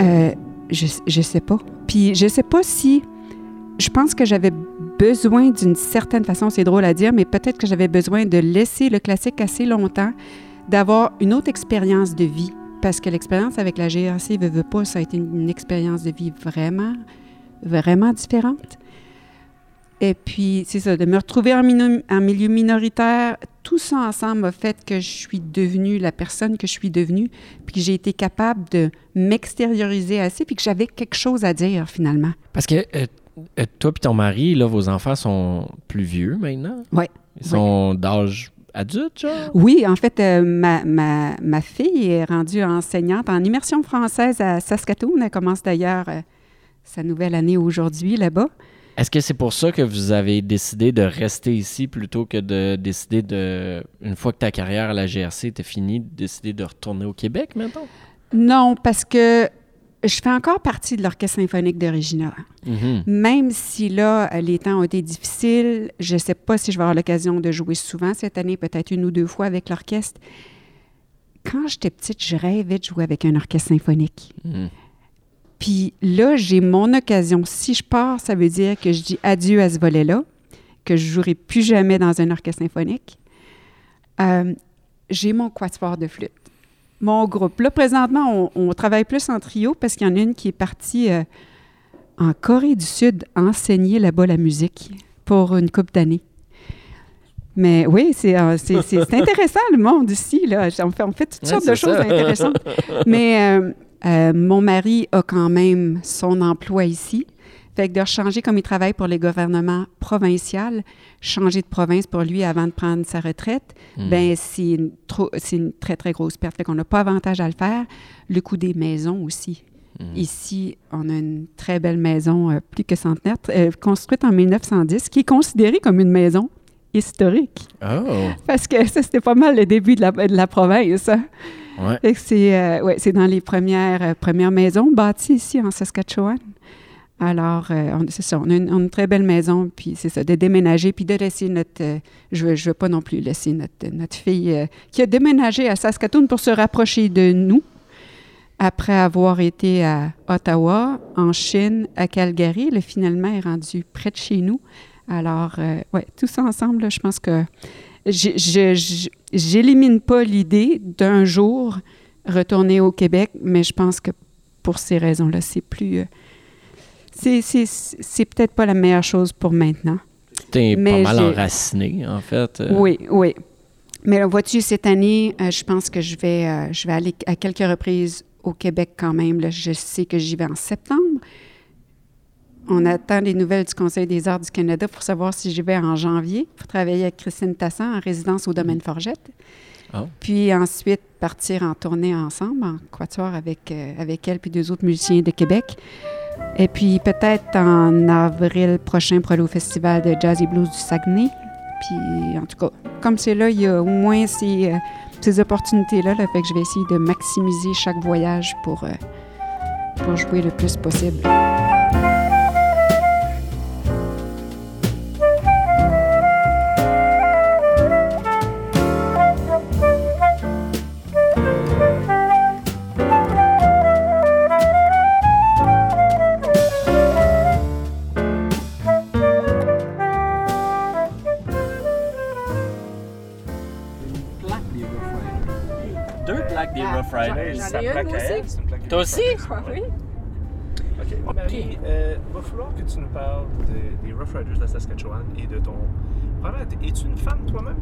Speaker 6: Euh, je, je sais pas. Puis je sais pas si. Je pense que j'avais besoin d'une certaine façon, c'est drôle à dire, mais peut-être que j'avais besoin de laisser le classique assez longtemps, d'avoir une autre expérience de vie. Parce que l'expérience avec la GRC, veut, veut pas, ça a été une, expérience de vie vraiment, vraiment différente. Et puis, c'est ça, de me retrouver en, milieu minoritaire, tout ça ensemble a fait que je suis devenue la personne que je suis devenue, puis que j'ai été capable de m'extérioriser assez, puis que j'avais quelque chose à dire finalement.
Speaker 3: Parce que euh, toi et ton mari, là, vos enfants sont plus vieux maintenant?
Speaker 6: Oui.
Speaker 3: Ils sont d'âge adulte, genre?
Speaker 6: Oui, en fait, euh, ma, ma, ma fille est rendue enseignante en immersion française à Saskatoon. Elle commence d'ailleurs euh, sa nouvelle année aujourd'hui là-bas.
Speaker 3: Est-ce que c'est pour ça que vous avez décidé de rester ici plutôt que de décider de, une fois que ta carrière à la GRC était finie, de décider de retourner au Québec maintenant?
Speaker 6: Non, parce que je fais encore partie de l'Orchestre symphonique de Regina.
Speaker 3: Mhm.
Speaker 6: Même si là, les temps ont été difficiles, je ne sais pas si je vais avoir l'occasion de jouer souvent cette année, peut-être une ou deux fois avec l'orchestre. Quand j'étais petite, je rêvais de jouer avec un orchestre symphonique.
Speaker 3: Mhm.
Speaker 6: Puis là, j'ai mon occasion. Si je pars, ça veut dire que je dis adieu à ce volet-là, que je jouerai plus jamais dans un orchestre symphonique. Euh, j'ai mon quatuor de flûte. Mon groupe. Là, présentement, on, on travaille plus en trio parce qu'il y en a une qui est partie euh, en Corée du Sud enseigner là-bas la musique pour une couple d'années. Mais oui, c'est euh, c'est- intéressant le monde ici. Là. On, fait, on fait toutes
Speaker 3: Ouais,
Speaker 6: sortes de choses intéressantes. [laughs] Mais euh, euh, mon mari a quand même son emploi ici. Fait que de changer comme il travaille pour les gouvernements provinciaux, changer de province pour lui avant de prendre sa retraite,
Speaker 3: Mm.
Speaker 6: ben c'est une, très, très grosse perte. Fait qu'on n'a pas avantage à le faire. Le coût des maisons aussi.
Speaker 3: Mm.
Speaker 6: Ici, on a une très belle maison, euh, plus que centenaire, euh, construite en 1910, qui est considérée comme une maison historique.
Speaker 3: Oh!
Speaker 6: Parce que ça, c'était pas mal le début de la, de la province. hein.
Speaker 3: Ouais.
Speaker 6: C'est euh, ouais, c'est dans les premières, euh, premières maisons bâties ici en Saskatchewan. Alors, euh, c'est ça, on a, une, très belle maison, puis c'est ça, de déménager, puis de laisser notre... euh, je ne veux, pas non plus laisser notre, notre fille euh, qui a déménagé à Saskatoon pour se rapprocher de nous, après avoir été à Ottawa, en Chine, à Calgary. Elle, finalement, est rendue près de chez nous. Alors, ouais, tout ça ensemble, là, je pense que j'élimine pas l'idée d'un jour retourner au Québec, mais je pense que pour ces raisons-là, c'est plus... c'est, peut-être pas la meilleure chose pour maintenant.
Speaker 3: T'es pas mal enraciné, en fait. euh.
Speaker 6: Oui, oui. Mais vois-tu, cette année, euh, je pense que je vais, euh, je vais aller à quelques reprises au Québec quand même. là. Je sais que j'y vais en septembre. On attend les nouvelles du Conseil des arts du Canada pour savoir si j'y vais en janvier pour travailler avec Christine Tassan en résidence au domaine Forgette.
Speaker 3: Ah.
Speaker 6: Puis ensuite partir en tournée ensemble, en quatuor avec, euh, avec elle puis deux autres musiciens de Québec. Et puis peut-être en avril prochain pour aller au Festival de Jazz et Blues du Saguenay. Puis en tout cas, comme c'est là, il y a au moins ces, euh, ces opportunités-là. Là, fait que je vais essayer de maximiser chaque voyage pour, euh, pour jouer le plus possible. Ah,
Speaker 2: Riders.
Speaker 6: j'en ai une aussi.
Speaker 2: Toi aussi?
Speaker 6: oui.
Speaker 10: OK. Marie, euh, va falloir que tu nous parles de- des Rough Riders de la Saskatchewan et de ton. Es-tu une fan toi-même?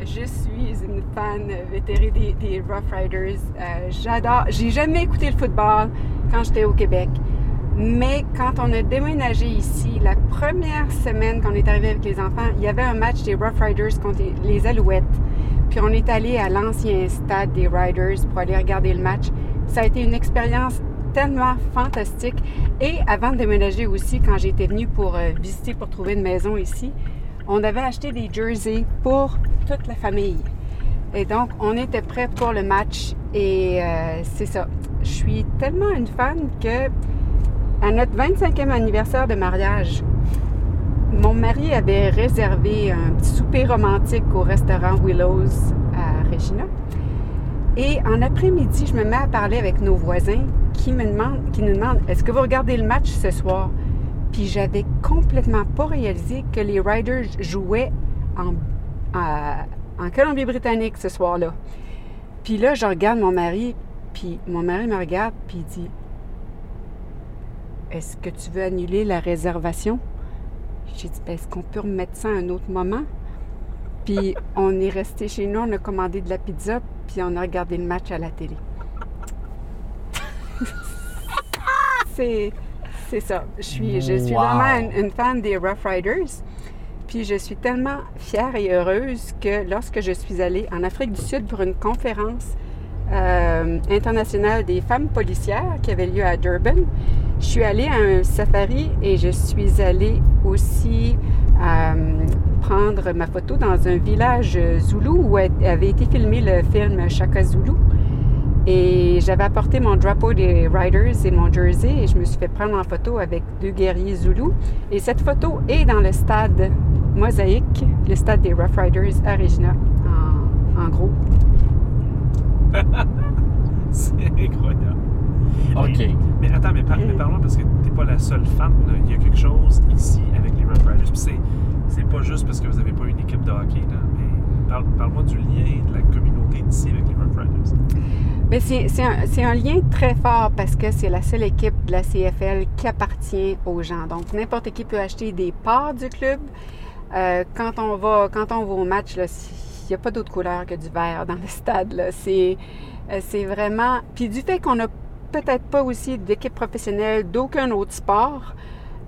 Speaker 6: Je suis une fan vétérée des, des Rough Riders. Euh, J'adore. J'ai jamais écouté le football quand j'étais au Québec. Mais quand on a déménagé ici, la première semaine qu'on est arrivé avec les enfants, il y avait un match des Rough Riders contre les Alouettes. Puis on est allé à l'ancien stade des Riders pour aller regarder le match. Ça a été une expérience tellement fantastique. Et avant de déménager aussi, quand j'étais venue pour euh, visiter, pour trouver une maison ici, on avait acheté des jerseys pour toute la famille. Et donc, on était prêts pour le match. Et euh, c'est ça. Je suis tellement une fan que, à notre 25e anniversaire de mariage, mon mari avait réservé un petit souper romantique au restaurant Willows à Regina. Et en après-midi, je me mets à parler avec nos voisins qui me demandent, qui nous demandent Est-ce que vous regardez le match ce soir? Puis j'avais complètement pas réalisé que les Riders jouaient en, en Colombie-Britannique ce soir-là. Puis là, je regarde mon mari, puis mon mari me regarde, puis il dit Est-ce que tu veux annuler la réservation? J'ai dit Ben, Est-ce qu'on peut remettre ça à un autre moment? Puis [laughs] on est resté chez nous, on a commandé de la pizza, puis on a regardé le match à la télé. [laughs] c'est, c'est ça. Je suis, je suis
Speaker 2: Wow.
Speaker 6: vraiment une, une fan des Rough Riders. Puis je suis tellement fière et heureuse que lorsque je suis allée en Afrique du Sud pour une conférence euh, internationale des femmes policières qui avait lieu à Durban, je suis allée à un safari et je suis allée aussi euh, prendre ma photo dans un village zoulou où avait été filmé le film Chaka Zulu. Et j'avais apporté mon drapeau des Riders et mon jersey et je me suis fait prendre en photo avec deux guerriers zoulous. Et cette photo est dans le stade Mosaïque, le stade des Rough Riders à Regina, en, en gros. [laughs]
Speaker 10: C'est incroyable.
Speaker 3: OK.
Speaker 10: Mais, mais attends, mais, par, mais parlons parce que t'es pas la seule fan. là. Il y a quelque chose ici avec les Rough Riders. Puis c'est, c'est pas juste parce que vous avez pas une équipe de hockey, là, mais parle, parle-moi du lien de la communauté d'ici avec les Rough Riders.
Speaker 6: Mais c'est, c'est un, c'est un lien très fort parce que c'est la seule équipe de la CFL qui appartient aux gens. Donc, n'importe qui peut acheter des parts du club. Euh, quand, on va, quand on va au match, il n'y a pas d'autre couleur que du vert dans le stade. Là. C'est, euh, c'est vraiment... Puis du fait qu'on n'a peut-être pas aussi d'équipe professionnelle d'aucun autre sport,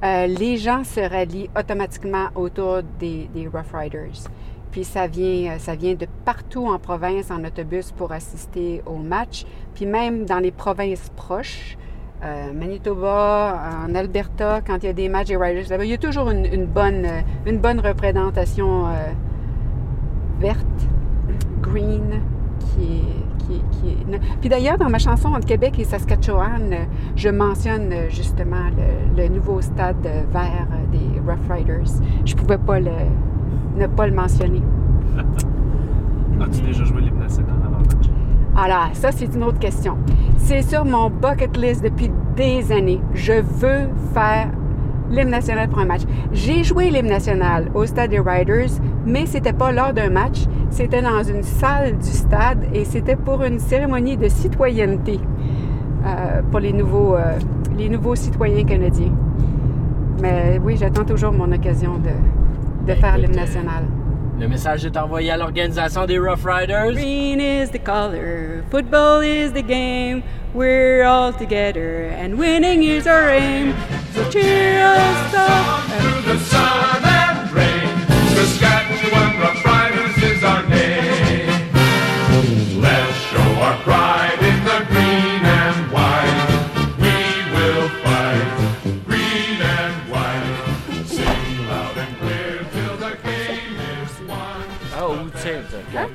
Speaker 6: euh, les gens se rallient automatiquement autour des, Rough Riders. Puis ça vient, euh, ça vient de partout en province en autobus pour assister au match. Puis même dans les provinces proches, euh, Manitoba, en Alberta, quand il y a des matchs des Riders il y a toujours une, bonne, une bonne représentation verte, green, qui est, qui, qui est... Puis d'ailleurs, dans ma chanson entre Québec et Saskatchewan, euh, je mentionne euh, justement le, le nouveau stade vert euh, des Rough Riders. Je pouvais pas le, ne pas le mentionner. [laughs]
Speaker 10: As-tu déjà joué l'hymne national avant le match?
Speaker 6: Alors, ça, c'est une autre question. C'est sur mon bucket list depuis des années. Je veux faire l'hymne national pour un match. J'ai joué l'hymne national au stade des Riders, mais c'était pas lors d'un match. C'était dans une salle du stade et c'était pour une cérémonie de citoyenneté euh, pour les nouveaux, euh, les nouveaux citoyens canadiens. Mais oui, j'attends toujours mon occasion de, de faire l'hymne national.
Speaker 3: Le message est envoyé à l'organisation des Rough Riders.
Speaker 6: Green is the color, football is the game. We're all together, and winning is our aim. So cheer us up.
Speaker 11: the sun and rain. Saskatchewan Rough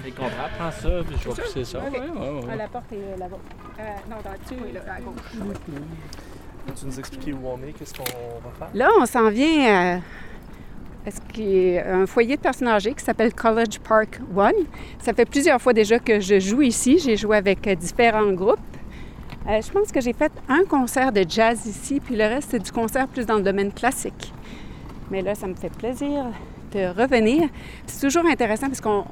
Speaker 3: tes contrats, prends ça, puis je vais pousser ça.
Speaker 6: Ok.
Speaker 3: Ouais, ouais, ouais.
Speaker 6: la porte est là-bas. Euh, non, dans le dessus, là, à gauche.
Speaker 10: Peux-tu nous expliquer où on est, qu'est-ce qu'on va faire?
Speaker 6: Là, on s'en vient à à ce qui est un foyer de personnes âgées qui s'appelle College Park One. Ça fait plusieurs fois déjà que je joue ici. J'ai joué avec euh, différents groupes. Euh, je pense que j'ai fait un concert de jazz ici, puis le reste, c'est du concert plus dans le domaine classique. Mais là, ça me fait plaisir revenir. C'est toujours intéressant parce qu'on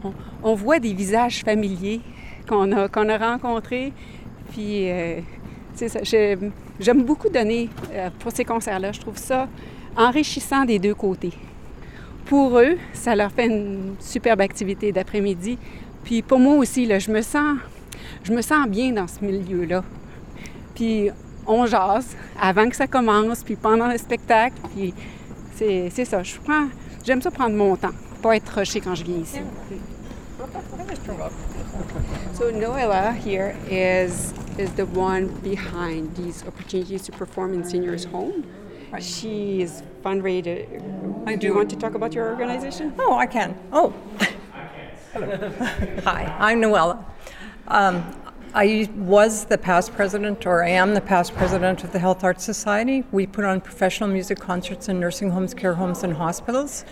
Speaker 6: on- voit des visages familiers qu'on a, a rencontrés. Puis, euh, J'aime beaucoup donner euh, pour ces concerts-là. Je trouve ça enrichissant des deux côtés. Pour eux, ça leur fait une superbe activité d'après-midi. Puis pour moi aussi, là, je me sens, je me sens bien dans ce milieu-là. Puis on jase avant que ça commence, puis pendant le spectacle. Puis c'est c'est ça. Je prends, j'aime ça prendre mon temps, pas être quand je viens ici. So Noella here is is the one behind these opportunities to perform in seniors' home. She is fundraiser.
Speaker 12: I
Speaker 6: do you want to talk about your organization?
Speaker 12: Oh, I can. Oh. [laughs] Hi, I'm Noella. Um, I was the past president, or I am the past president of the Health Arts Society. We put on professional music concerts in nursing homes, care homes, and hospitals.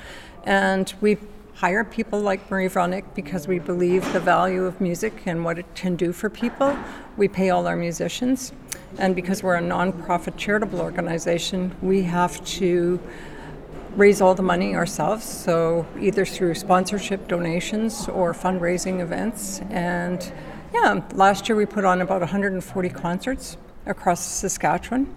Speaker 12: And we hire people like Marie Vronick because we believe the value of music and what it can do for people. We pay all our musicians. And because we're a nonprofit charitable organization, we have to raise all the money ourselves, so either through sponsorship, donations, or fundraising events. And yeah, last year we put on about 140 concerts across Saskatchewan.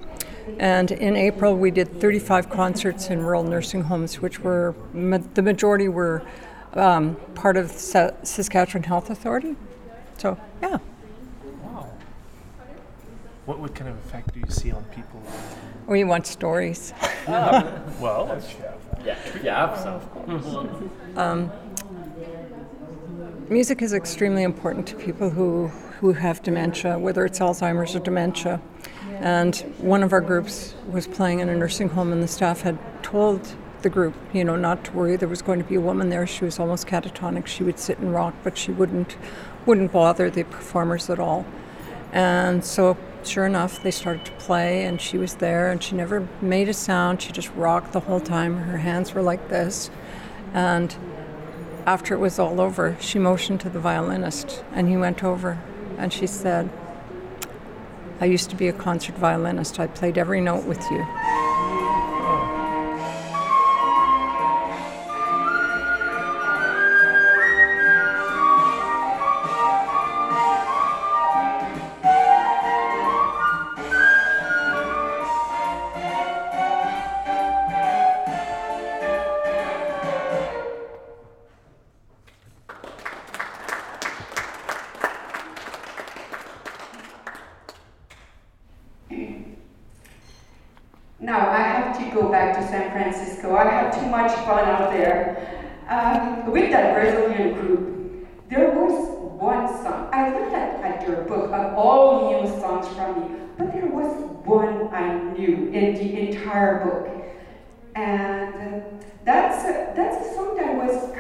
Speaker 12: And in April, we did 35 concerts in rural nursing homes, which were the majority were um, part of Saskatchewan Health Authority. So, yeah.
Speaker 10: What, what kind of effect do you see on people?
Speaker 12: We want stories. [laughs]
Speaker 10: well,
Speaker 3: Yeah, yeah, so.
Speaker 12: Um, music is extremely important to people who, who have dementia, whether it's Alzheimer's or dementia. And one of our groups was playing in a nursing home, and the staff had told the group, you know, not to worry. There was going to be a woman there. She was almost catatonic. She would sit and rock, but she wouldn't wouldn't bother the performers at all. And so, sure enough, they started to play, and she was there, and she never made a sound. She just rocked the whole time. Her hands were like this. And after it was all over, she motioned to the violinist, and he went over, and she said, I used to be a concert violinist. I played every note with you.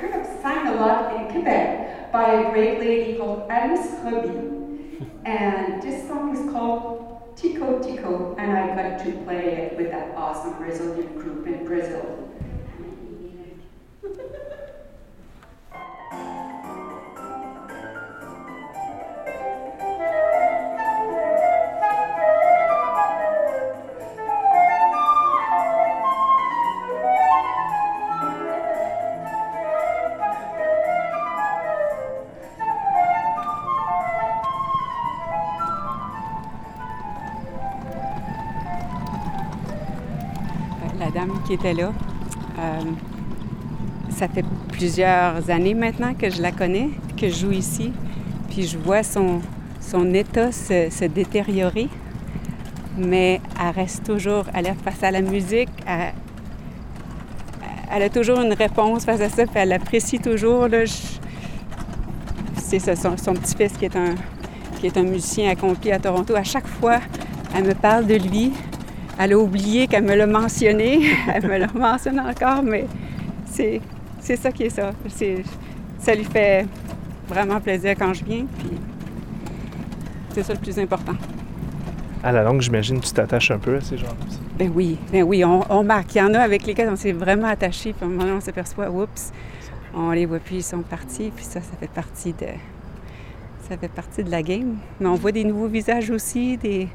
Speaker 6: Kind of sang a lot in Quebec by a great lady called Alice Roby. And this song is called Tico Tico, and I got to play it with that awesome Brazilian group in Brazil. Qui était là. euh, ça fait plusieurs années maintenant que je la connais, que je joue ici. Puis je vois son, son état se, détériorer. Mais elle reste toujours, elle est face à la musique. Elle, a toujours une réponse face à ça, puis elle apprécie toujours. C'est ça, son, son petit-fils qui est un qui est un musicien accompli à Toronto. À chaque fois, elle me parle de lui. Elle a oublié qu'elle me l'a mentionné. [laughs] elle me le mentionne encore, mais c'est, c'est ça qui est ça. C'est, ça lui fait vraiment plaisir quand je viens, puis c'est ça le plus important.
Speaker 4: À la longue, j'imagine que tu t'attaches un peu à ces gens-là. aussi.
Speaker 6: Ben oui, ben oui, on, on marque. Il y en a avec lesquels on s'est vraiment attaché, puis à un moment donné, on s'aperçoit, oups, on les voit plus, ils sont partis, puis ça, ça fait partie de, ça fait partie de la game. Mais on voit des nouveaux visages aussi, des,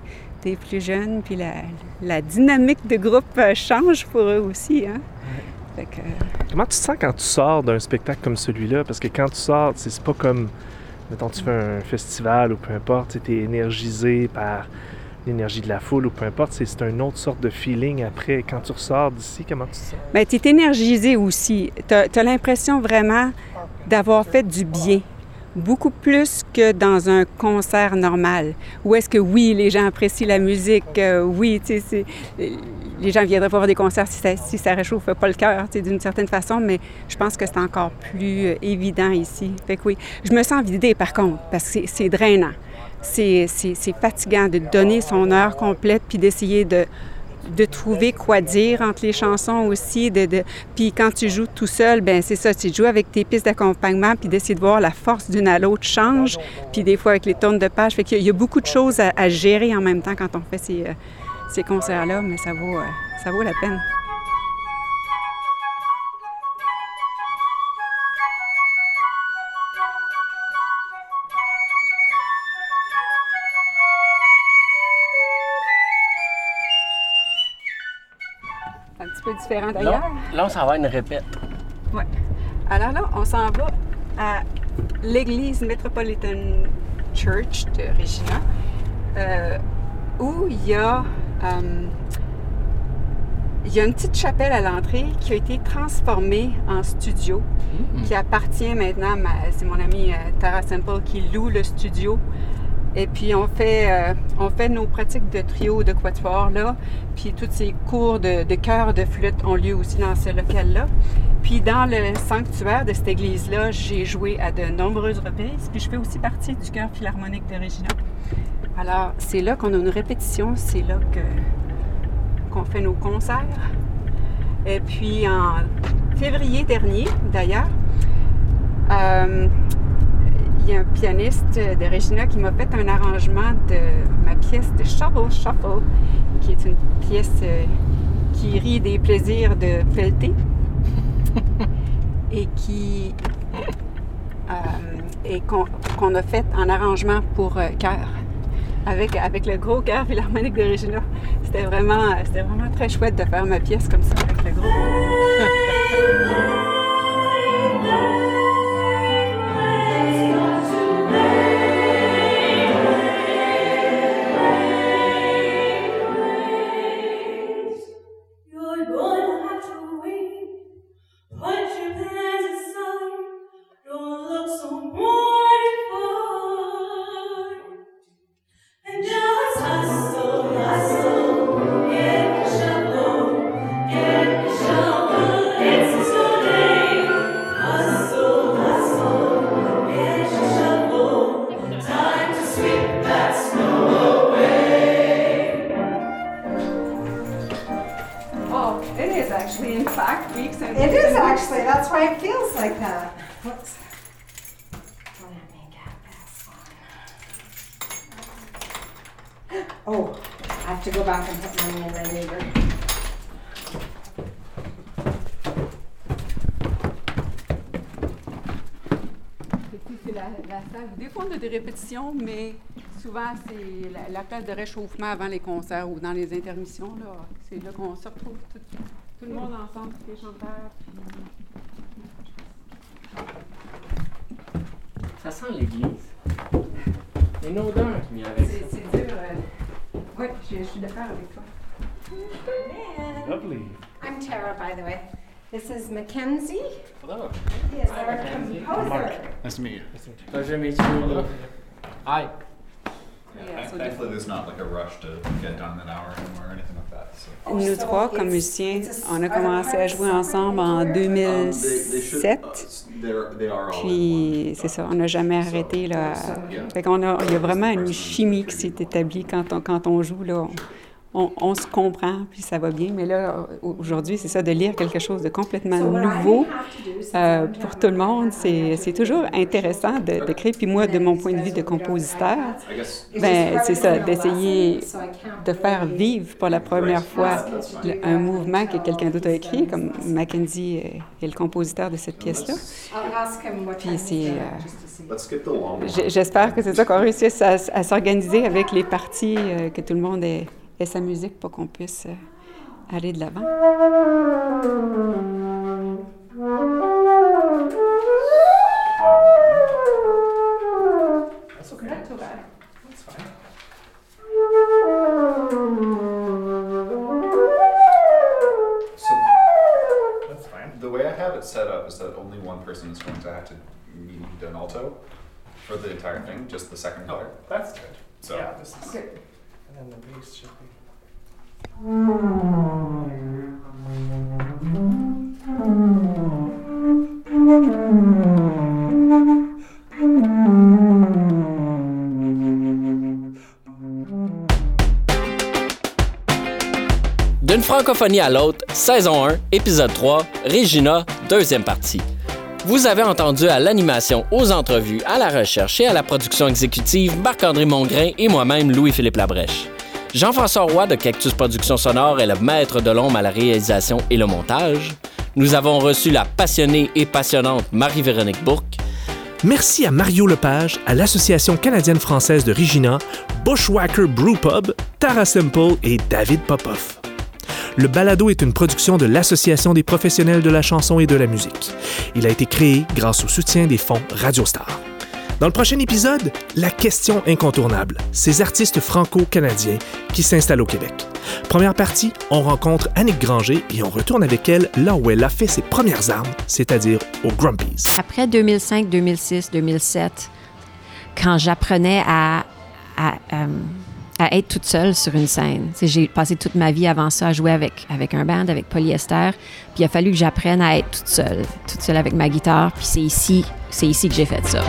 Speaker 6: des plus jeunes, puis la, la dynamique de groupe euh, change pour eux aussi. Hein? Fait que,
Speaker 4: Comment tu te sens quand tu sors d'un spectacle comme celui-là? Parce que quand tu sors, c'est pas comme, mettons, tu fais un festival ou peu importe, tu es énergisé par l'énergie de la foule ou peu importe, c'est c'est une autre sorte de feeling après. Quand tu ressors d'ici, comment tu te sens?
Speaker 6: Bien, tu es énergisé aussi. Tu as, l'impression vraiment d'avoir fait du bien. Beaucoup plus que dans un concert normal. Où est-ce que oui, les gens apprécient la musique, euh, oui, tu sais, c'est- les gens viendraient voir des concerts si ça, si réchauffe pas le cœur, tu sais, d'une certaine façon, mais je pense que c'est encore plus euh, évident ici. Fait que oui, je me sens vidée par contre, parce que c'est- drainant. C'est fatigant de donner son heure complète puis d'essayer de, de trouver quoi dire entre les chansons aussi. De, de- Puis quand tu joues tout seul, ben c'est ça, tu joues avec tes pistes d'accompagnement puis d'essayer de voir la force d'une à l'autre change. Puis des fois avec les tournes de page, fait qu'il y a beaucoup de choses à, à gérer en même temps quand on fait ces, euh, ces concerts-là, mais ça vaut, euh, ça vaut la peine. Différent d'ailleurs.
Speaker 3: Là, on s'en va à une répète.
Speaker 6: Ouais. Alors là, on s'en va à l'église Metropolitan Church de Regina, euh, où il y a, euh, il y a une petite chapelle à l'entrée qui a été transformée en studio, qui appartient maintenant à ma- c'est mon amie euh, Tara Semple qui loue le studio. Et puis on fait, euh, on fait nos pratiques de trio, de quatuor là, puis tous ces cours de, chœur, de flûte ont lieu aussi dans ce local-là. Puis dans le sanctuaire de cette église-là, j'ai joué à de nombreuses reprises, puis je fais aussi partie du chœur philharmonique de Regina. Alors c'est là qu'on a une répétition, c'est là qu'on fait nos concerts. Et puis en février dernier, d'ailleurs, euh, il y a un pianiste de Regina qui m'a fait un arrangement de ma pièce de Shovel Shuffle, qui est une pièce euh, qui rit des plaisirs de Felté [laughs] et qui euh, et qu'on a fait en arrangement pour euh, chœur avec, avec le gros chœur philharmonique de Regina. C'était vraiment, c'était vraiment très chouette de faire ma pièce comme ça avec le gros. [laughs] Des fois, on a des répétitions, mais souvent, c'est la, la place de réchauffement avant les concerts ou dans les intermissions. là. C'est là qu'on se retrouve tout, tout le monde ensemble, tous les chanteurs. puis-
Speaker 3: Ça sent l'église. Il y a une odeur qui vient avec ça.
Speaker 6: C'est c'est dur. Oui, je, je suis d'accord avec toi.
Speaker 10: Lovely.
Speaker 13: I'm Tara, by the way. This is Mackenzie.
Speaker 3: Hello.
Speaker 13: He is
Speaker 3: Hi,
Speaker 13: our composer.
Speaker 9: Nice to meet you.
Speaker 3: Pleasure to meet you. Hi.
Speaker 6: Yeah, so
Speaker 9: Thankfully, there's not a rush to get done an hour anymore or anything like that.
Speaker 6: Nous trois, comme musiciens, on a commencé à jouer ensemble en
Speaker 9: Um, they, they should,
Speaker 6: 2007.
Speaker 9: uh, they're, they are all
Speaker 6: Puis, c'est ça, on n'a jamais arrêté. Là. Fait qu'on a, il y a vraiment une chimie qui s'est établie quand on, quand on joue. Là. On se comprend, puis ça va bien. Mais là, aujourd'hui, c'est ça, de lire quelque chose de complètement nouveau euh, pour tout le monde, c'est toujours intéressant de, de créer. Puis moi, de mon point de vue de compositeur, ben, c'est ça, d'essayer de faire vivre pour la première fois un mouvement que quelqu'un d'autre a écrit, comme Mackenzie est, est le compositeur de cette pièce-là.
Speaker 13: I'll ask him what time
Speaker 6: Puis c'est... euh, J'espère que c'est ça qu'on réussisse à, à s'organiser avec les parties, euh, que tout le monde ait, ait sa musique pour qu'on puisse euh, aller de l'avant.
Speaker 10: That's okay.
Speaker 6: Not too bad.
Speaker 10: That's fine. That's fine.
Speaker 9: the way I have it set up is that only one person is going to have to need an alto for the entire thing, just the second
Speaker 10: Oh,
Speaker 9: player.
Speaker 10: that's good.
Speaker 9: So
Speaker 10: yeah, this is.
Speaker 6: Okay.
Speaker 10: And the bass should be.
Speaker 3: D'une francophonie à l'autre, saison 1, épisode 3, Regina, deuxième partie. Vous avez entendu à l'animation, aux entrevues, à la recherche et à la production exécutive Marc-André Mongrain et moi-même Louis-Philippe Labrèche. Jean-François Roy de Cactus Productions Sonores est le maître de l'ombre à la réalisation et le montage. Nous avons reçu la passionnée et passionnante Marie-Véronique Bourque.
Speaker 4: Merci à Mario Lepage, à l'Association canadienne-française de Regina, Bushwhacker Brew Pub, Tara Simple et David Popoff. Le balado est une production de l'Association des professionnels de la chanson et de la musique. Il a été créé grâce au soutien des fonds Radio Star. Dans le prochain épisode, la question incontournable, ces artistes franco-canadiens qui s'installent au Québec. Première partie, on rencontre Annick Granger et on retourne avec elle là où elle a fait ses premières armes, c'est-à-dire au Grumpies.
Speaker 14: Après 2005, 2006, 2007, quand j'apprenais à, à, euh, à être toute seule sur une scène, j'ai passé toute ma vie avant ça à jouer avec, avec un band, avec Polyester, puis il a fallu que j'apprenne à être toute seule, toute seule avec ma guitare, puis c'est ici, c'est ici que j'ai fait ça.